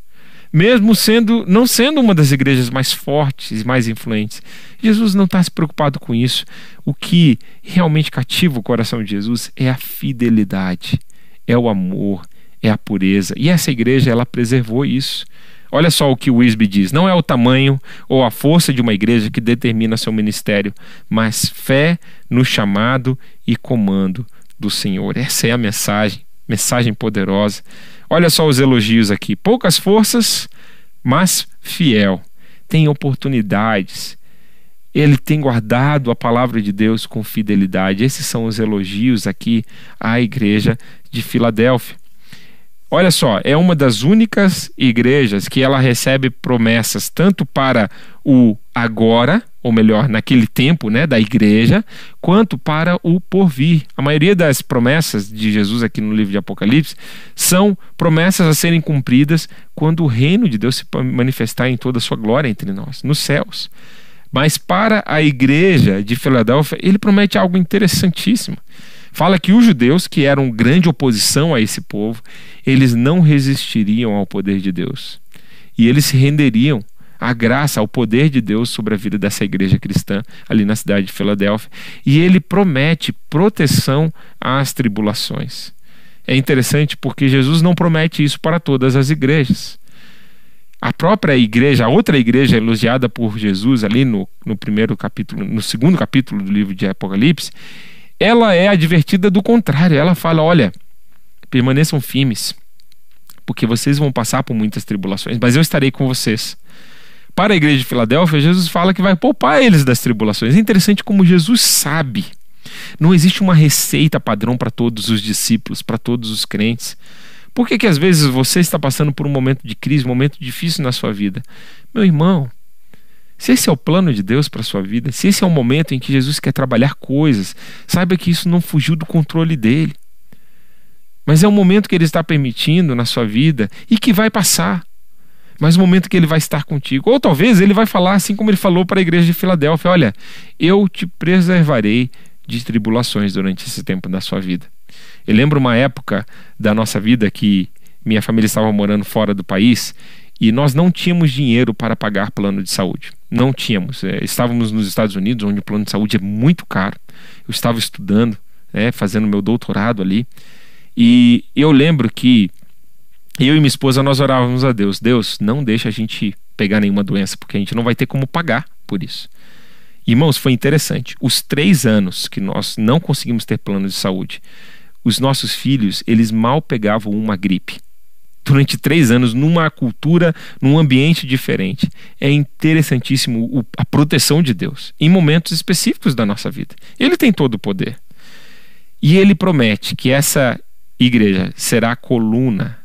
mesmo sendo não sendo uma das igrejas mais fortes, mais influentes. Jesus não está se preocupado com isso. O que realmente cativa o coração de Jesus é a fidelidade, é o amor, é a pureza. E essa igreja ela preservou isso. Olha só o que o Wisby diz: não é o tamanho ou a força de uma igreja que determina seu ministério, mas fé no chamado e comando do Senhor. Essa é a mensagem, mensagem poderosa. Olha só os elogios aqui: poucas forças, mas fiel. Tem oportunidades. Ele tem guardado a palavra de Deus com fidelidade. Esses são os elogios aqui à igreja de Filadélfia. Olha só, é uma das únicas igrejas que ela recebe promessas tanto para o agora, ou melhor, naquele tempo, né, da igreja, quanto para o porvir. A maioria das promessas de Jesus aqui no livro de Apocalipse são promessas a serem cumpridas quando o reino de Deus se manifestar em toda a sua glória entre nós, nos céus. Mas para a igreja de Filadélfia, ele promete algo interessantíssimo fala que os judeus, que eram grande oposição a esse povo, eles não resistiriam ao poder de Deus. E eles se renderiam à graça, ao poder de Deus sobre a vida dessa igreja cristã ali na cidade de Filadélfia. E ele promete proteção às tribulações. É interessante porque Jesus não promete isso para todas as igrejas. A própria igreja, a outra igreja elogiada por Jesus ali no, no primeiro capítulo, no segundo capítulo do livro de Apocalipse, ela é advertida do contrário. Ela fala: olha, permaneçam firmes, porque vocês vão passar por muitas tribulações, mas eu estarei com vocês. Para a igreja de Filadélfia, Jesus fala que vai poupar eles das tribulações. É interessante como Jesus sabe. Não existe uma receita padrão para todos os discípulos, para todos os crentes. Por que, que às vezes você está passando por um momento de crise, um momento difícil na sua vida? Meu irmão, se esse é o plano de Deus para a sua vida, se esse é o momento em que Jesus quer trabalhar coisas, saiba que isso não fugiu do controle dele. Mas é um momento que ele está permitindo na sua vida e que vai passar. Mas um momento que ele vai estar contigo. Ou talvez ele vai falar assim como ele falou para a igreja de Filadélfia: Olha, eu te preservarei de tribulações durante esse tempo da sua vida. Eu lembro uma época da nossa vida que minha família estava morando fora do país e nós não tínhamos dinheiro para pagar plano de saúde. Não tínhamos. É, estávamos nos Estados Unidos, onde o plano de saúde é muito caro. Eu estava estudando, né, fazendo meu doutorado ali. E eu lembro que eu e minha esposa nós orávamos a Deus: Deus, não deixa a gente pegar nenhuma doença, porque a gente não vai ter como pagar por isso. Irmãos, foi interessante. Os três anos que nós não conseguimos ter plano de saúde, os nossos filhos, eles mal pegavam uma gripe durante três anos numa cultura, num ambiente diferente. É interessantíssimo a proteção de Deus em momentos específicos da nossa vida. Ele tem todo o poder. E ele promete que essa igreja será a coluna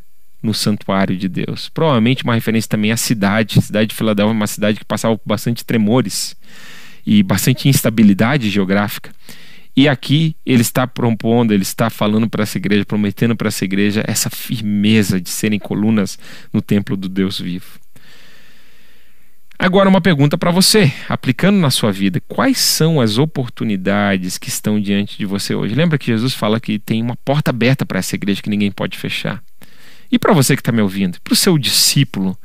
no santuário de Deus. Provavelmente uma referência também à cidade. A cidade de Filadélfia é uma cidade que passava por bastante tremores. e bastante instabilidade geográfica. E aqui ele está propondo, ele está falando para essa igreja, prometendo para essa igreja essa firmeza de serem colunas no templo do Deus vivo. Agora, uma pergunta para você, aplicando na sua vida: quais são as oportunidades que estão diante de você hoje? Lembra que Jesus fala que tem uma porta aberta para essa igreja que ninguém pode fechar. E para você que está me ouvindo, para o seu discípulo,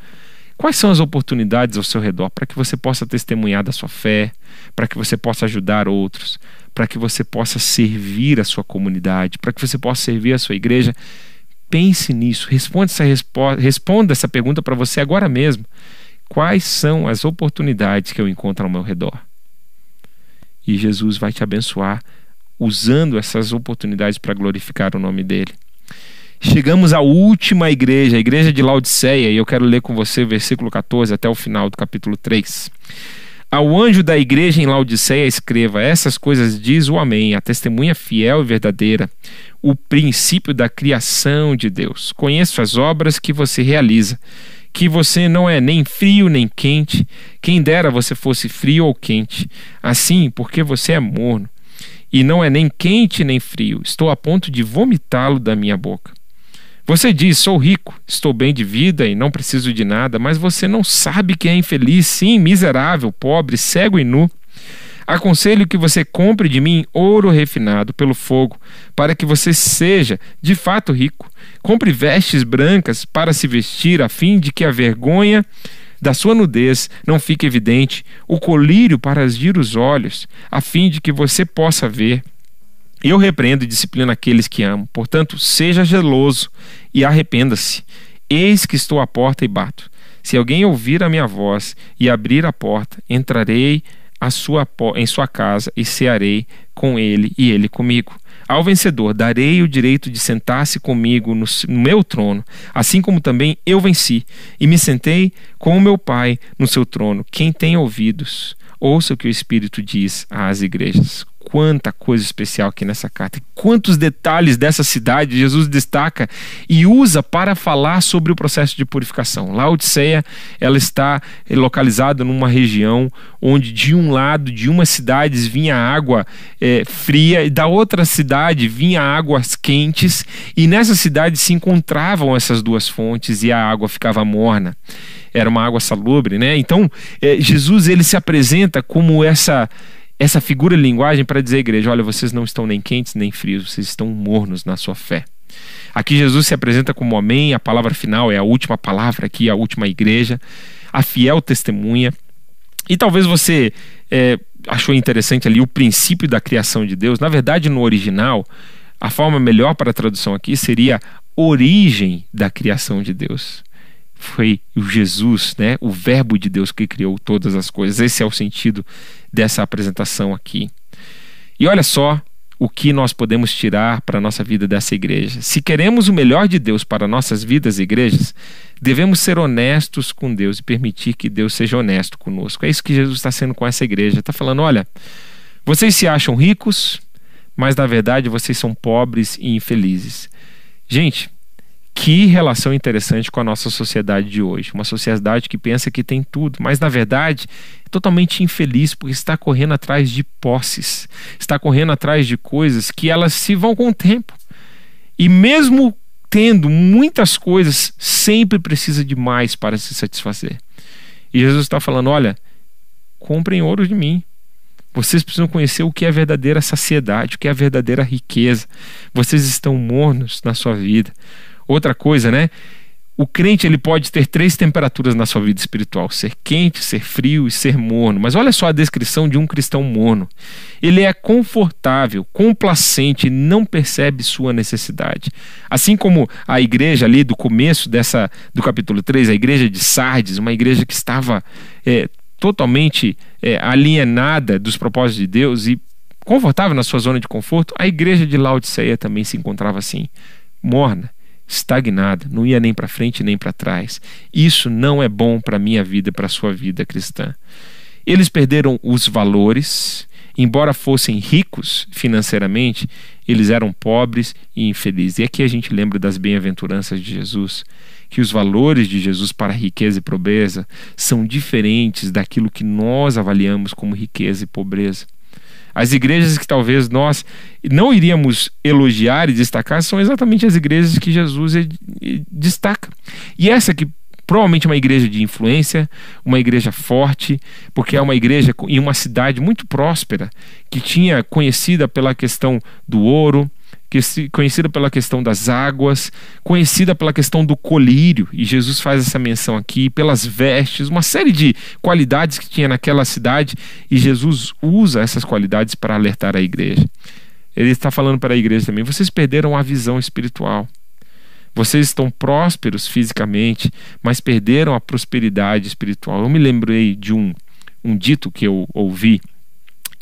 quais são as oportunidades ao seu redor para que você possa testemunhar da sua fé, para que você possa ajudar outros, para que você possa servir a sua comunidade, para que você possa servir a sua igreja? Pense nisso, responda essa, responda essa pergunta para você agora mesmo. Quais são as oportunidades que eu encontro ao meu redor? E Jesus vai te abençoar usando essas oportunidades para glorificar o nome dele. Chegamos à última igreja, a igreja de Laodiceia, e eu quero ler com você o versículo 14 até o final do capítulo 3. Ao anjo da igreja em Laodiceia escreva: Essas coisas diz o Amém, a testemunha fiel e verdadeira, o princípio da criação de Deus. Conheço as obras que você realiza que você não é nem frio nem quente, quem dera você fosse frio ou quente. Assim, porque você é morno, e não é nem quente nem frio, estou a ponto de vomitá-lo da minha boca. Você diz: Sou rico, estou bem de vida e não preciso de nada, mas você não sabe que é infeliz, sim, miserável, pobre, cego e nu. Aconselho que você compre de mim ouro refinado pelo fogo, para que você seja de fato rico. Compre vestes brancas para se vestir, a fim de que a vergonha da sua nudez não fique evidente, o colírio para agir os olhos, a fim de que você possa ver. Eu repreendo e disciplino aqueles que amo. Portanto, seja geloso e arrependa-se. Eis que estou à porta e bato. Se alguém ouvir a minha voz e abrir a porta, entrarei a sua, em sua casa e cearei com ele e ele comigo. Ao vencedor darei o direito de sentar-se comigo no, no, meu trono, assim como também eu venci e me sentei com o meu Pai no seu trono. Quem tem ouvidos, ouça o que o Espírito diz às igrejas quanta coisa especial aqui nessa carta, quantos detalhes dessa cidade Jesus destaca e usa para falar sobre o processo de purificação. Laodiceia, ela está localizada numa região onde de um lado de uma cidade vinha água é, fria e da outra cidade vinha águas quentes e nessa cidade se encontravam essas duas fontes e a água ficava morna era uma água salubre, né? Então, é, Jesus ele se apresenta como essa essa figura de linguagem para dizer à igreja: olha, vocês não estão nem quentes nem frios, vocês estão mornos na sua fé. Aqui Jesus se apresenta como Amém, a palavra final é a última palavra aqui, a última igreja, a fiel testemunha. E talvez você é, achou interessante ali o princípio da criação de Deus. Na verdade, no original, a forma melhor para a tradução aqui seria origem da criação de Deus foi o Jesus, né, o Verbo de Deus que criou todas as coisas. Esse é o sentido dessa apresentação aqui. E olha só o que nós podemos tirar para a nossa vida dessa igreja. Se queremos o melhor de Deus para nossas vidas e igrejas, devemos ser honestos com Deus e permitir que Deus seja honesto conosco. É isso que Jesus está sendo com essa igreja. Está falando: olha, vocês se acham ricos, mas na verdade vocês são pobres e infelizes. Gente, que relação interessante com a nossa sociedade de hoje. Uma sociedade que pensa que tem tudo, mas na verdade é totalmente infeliz porque está correndo atrás de posses, está correndo atrás de coisas que elas se vão com o tempo. E mesmo tendo muitas coisas, sempre precisa de mais para se satisfazer. E Jesus está falando: olha, comprem ouro de mim. Vocês precisam conhecer o que é verdadeira saciedade, o que é verdadeira riqueza. Vocês estão mornos na sua vida. Outra coisa, né? O crente ele pode ter três temperaturas na sua vida espiritual: ser quente, ser frio e ser morno. Mas olha só a descrição de um cristão morno. Ele é confortável, complacente e não percebe sua necessidade. Assim como a igreja ali do começo dessa do capítulo 3, a igreja de Sardes, uma igreja que estava é, totalmente é, alienada dos propósitos de Deus e confortável na sua zona de conforto, a igreja de Laodiceia também se encontrava assim, morna estagnada, não ia nem para frente nem para trás. Isso não é bom para a minha vida, para a sua vida cristã. Eles perderam os valores, embora fossem ricos financeiramente, eles eram pobres e infelizes. E aqui a gente lembra das bem-aventuranças de Jesus. que os valores de Jesus para riqueza e pobreza são diferentes daquilo que nós avaliamos como riqueza e pobreza. As igrejas que talvez nós não iríamos elogiar e destacar são exatamente as igrejas que Jesus destaca. E essa que provavelmente uma igreja de influência, uma igreja forte, porque é uma igreja em uma cidade muito próspera, que tinha conhecida pela questão do ouro, conhecida pela questão das águas, conhecida pela questão do colírio, e Jesus faz essa menção aqui, pelas vestes, uma série de qualidades que tinha naquela cidade, e Jesus usa essas qualidades para alertar a igreja. Ele está falando para a igreja também: vocês perderam a visão espiritual. Vocês estão prósperos fisicamente, mas perderam a prosperidade espiritual. Eu me lembrei de um, um dito que eu ouvi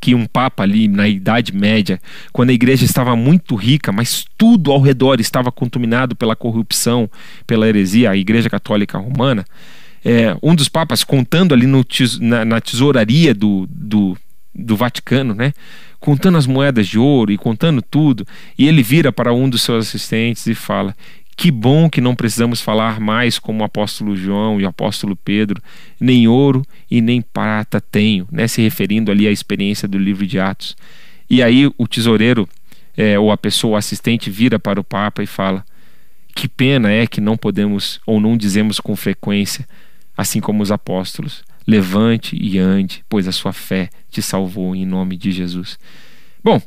que um papa ali na Idade Média, quando a igreja estava muito rica, mas tudo ao redor estava contaminado pela corrupção, pela heresia, a Igreja Católica Romana, é, um dos papas contando ali no, na, na tesouraria do, do, do Vaticano, né? contando as moedas de ouro e contando tudo, e ele vira para um dos seus assistentes e fala: que bom que não precisamos falar mais como o apóstolo João e o apóstolo Pedro, nem ouro e nem prata tenho, né? se referindo ali à experiência do livro de Atos. E aí o tesoureiro, é, ou a pessoa, o assistente, vira para o Papa e fala: Que pena é que não podemos ou não dizemos com frequência, assim como os apóstolos: Levante e ande, pois a sua fé te salvou em nome de Jesus. Bom,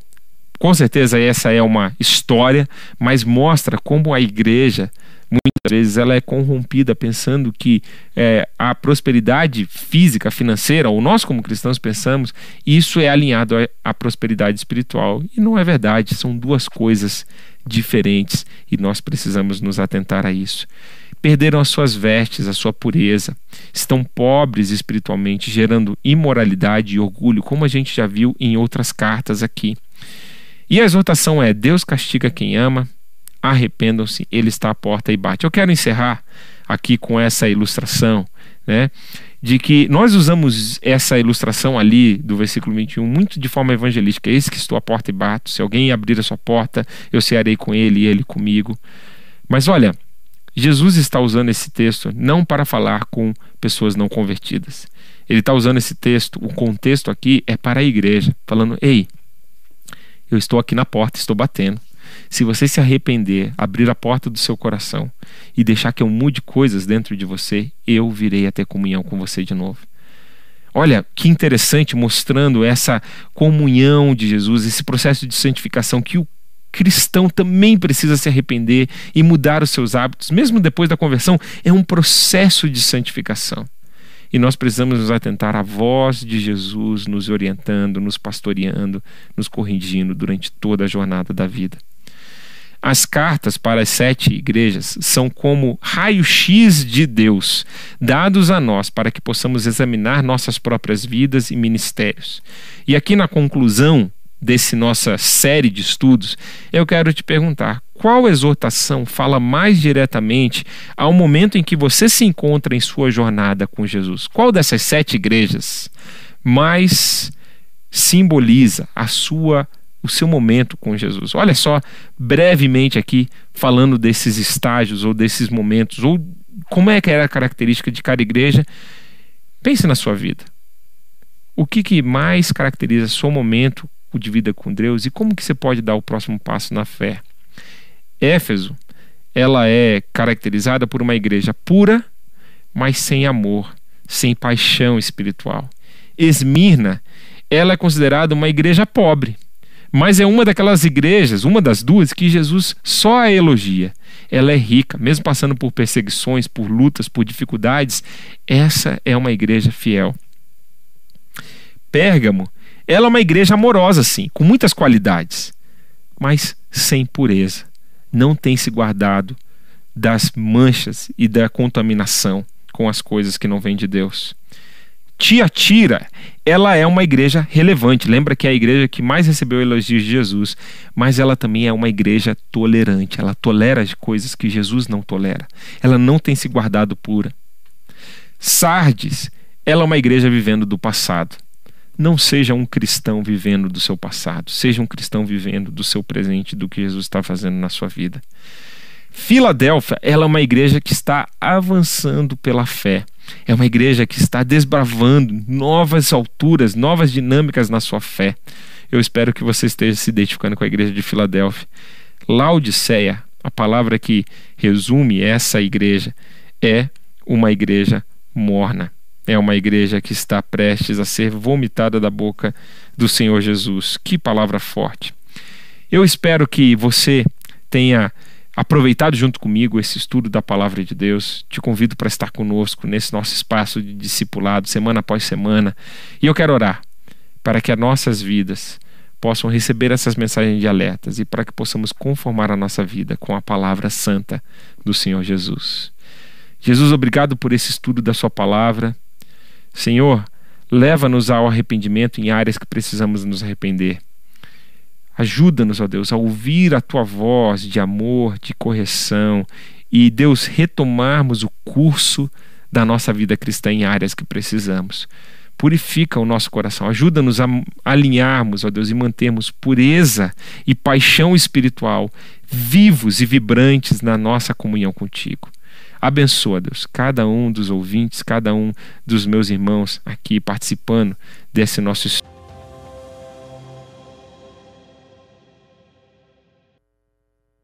com certeza essa é uma história, mas mostra como a igreja muitas vezes ela é corrompida pensando que é, a prosperidade física, financeira, ou nós como cristãos pensamos, isso é alinhado à prosperidade espiritual. E não é verdade, são duas coisas diferentes e nós precisamos nos atentar a isso. Perderam as suas vestes, a sua pureza, estão pobres espiritualmente, gerando imoralidade e orgulho, como a gente já viu em outras cartas aqui. E a exortação é: Deus castiga quem ama, arrependam-se, ele está à porta e bate. Eu quero encerrar aqui com essa ilustração, né? De que nós usamos essa ilustração ali do versículo 21 muito de forma evangelística. Eis que estou à porta e bato. Se alguém abrir a sua porta, eu cearei com ele e ele comigo. Mas olha, Jesus está usando esse texto não para falar com pessoas não convertidas. Ele está usando esse texto, o contexto aqui é para a igreja, falando: ei, eu estou aqui na porta, estou batendo. Se você se arrepender, abrir a porta do seu coração e deixar que eu mude coisas dentro de você, eu virei a ter comunhão com você de novo. Olha que interessante mostrando essa comunhão de Jesus, esse processo de santificação que o cristão também precisa se arrepender e mudar os seus hábitos, mesmo depois da conversão, é um processo de santificação. E nós precisamos nos atentar à voz de Jesus nos orientando, nos pastoreando, nos corrigindo durante toda a jornada da vida. As cartas para as sete igrejas são como raio-x de Deus, dados a nós para que possamos examinar nossas próprias vidas e ministérios. E aqui na conclusão desse nossa série de estudos, eu quero te perguntar: qual exortação fala mais diretamente ao momento em que você se encontra em sua jornada com Jesus? Qual dessas sete igrejas mais simboliza a sua o seu momento com Jesus? Olha só, brevemente aqui falando desses estágios ou desses momentos ou como é que era a característica de cada igreja. Pense na sua vida. O que, que mais caracteriza seu momento de vida com Deus e como que você pode dar o próximo passo na fé? Éfeso, ela é caracterizada por uma igreja pura, mas sem amor, sem paixão espiritual. Esmirna, ela é considerada uma igreja pobre, mas é uma daquelas igrejas, uma das duas, que Jesus só a elogia. Ela é rica, mesmo passando por perseguições, por lutas, por dificuldades, essa é uma igreja fiel. Pérgamo, ela é uma igreja amorosa, sim, com muitas qualidades, mas sem pureza não tem se guardado das manchas e da contaminação com as coisas que não vêm de Deus. Tiatira, ela é uma igreja relevante. Lembra que é a igreja que mais recebeu elogios de Jesus, mas ela também é uma igreja tolerante. Ela tolera as coisas que Jesus não tolera. Ela não tem se guardado pura. Sardes, ela é uma igreja vivendo do passado. Não seja um cristão vivendo do seu passado, seja um cristão vivendo do seu presente, do que Jesus está fazendo na sua vida. Filadélfia, ela é uma igreja que está avançando pela fé. É uma igreja que está desbravando novas alturas, novas dinâmicas na sua fé. Eu espero que você esteja se identificando com a igreja de Filadélfia. Laodiceia, a palavra que resume essa igreja, é uma igreja morna. É uma igreja que está prestes a ser vomitada da boca do Senhor Jesus. Que palavra forte. Eu espero que você tenha aproveitado junto comigo esse estudo da palavra de Deus. Te convido para estar conosco nesse nosso espaço de discipulado, semana após semana. E eu quero orar para que as nossas vidas possam receber essas mensagens de alertas e para que possamos conformar a nossa vida com a palavra santa do Senhor Jesus. Jesus, obrigado por esse estudo da Sua palavra. Senhor, leva-nos ao arrependimento em áreas que precisamos nos arrepender. Ajuda-nos, ó Deus, a ouvir a tua voz de amor, de correção e, Deus, retomarmos o curso da nossa vida cristã em áreas que precisamos. Purifica o nosso coração, ajuda-nos a alinharmos, ó Deus, e mantermos pureza e paixão espiritual vivos e vibrantes na nossa comunhão contigo. Abençoa, Deus, cada um dos ouvintes, cada um dos meus irmãos aqui participando desse nosso estudo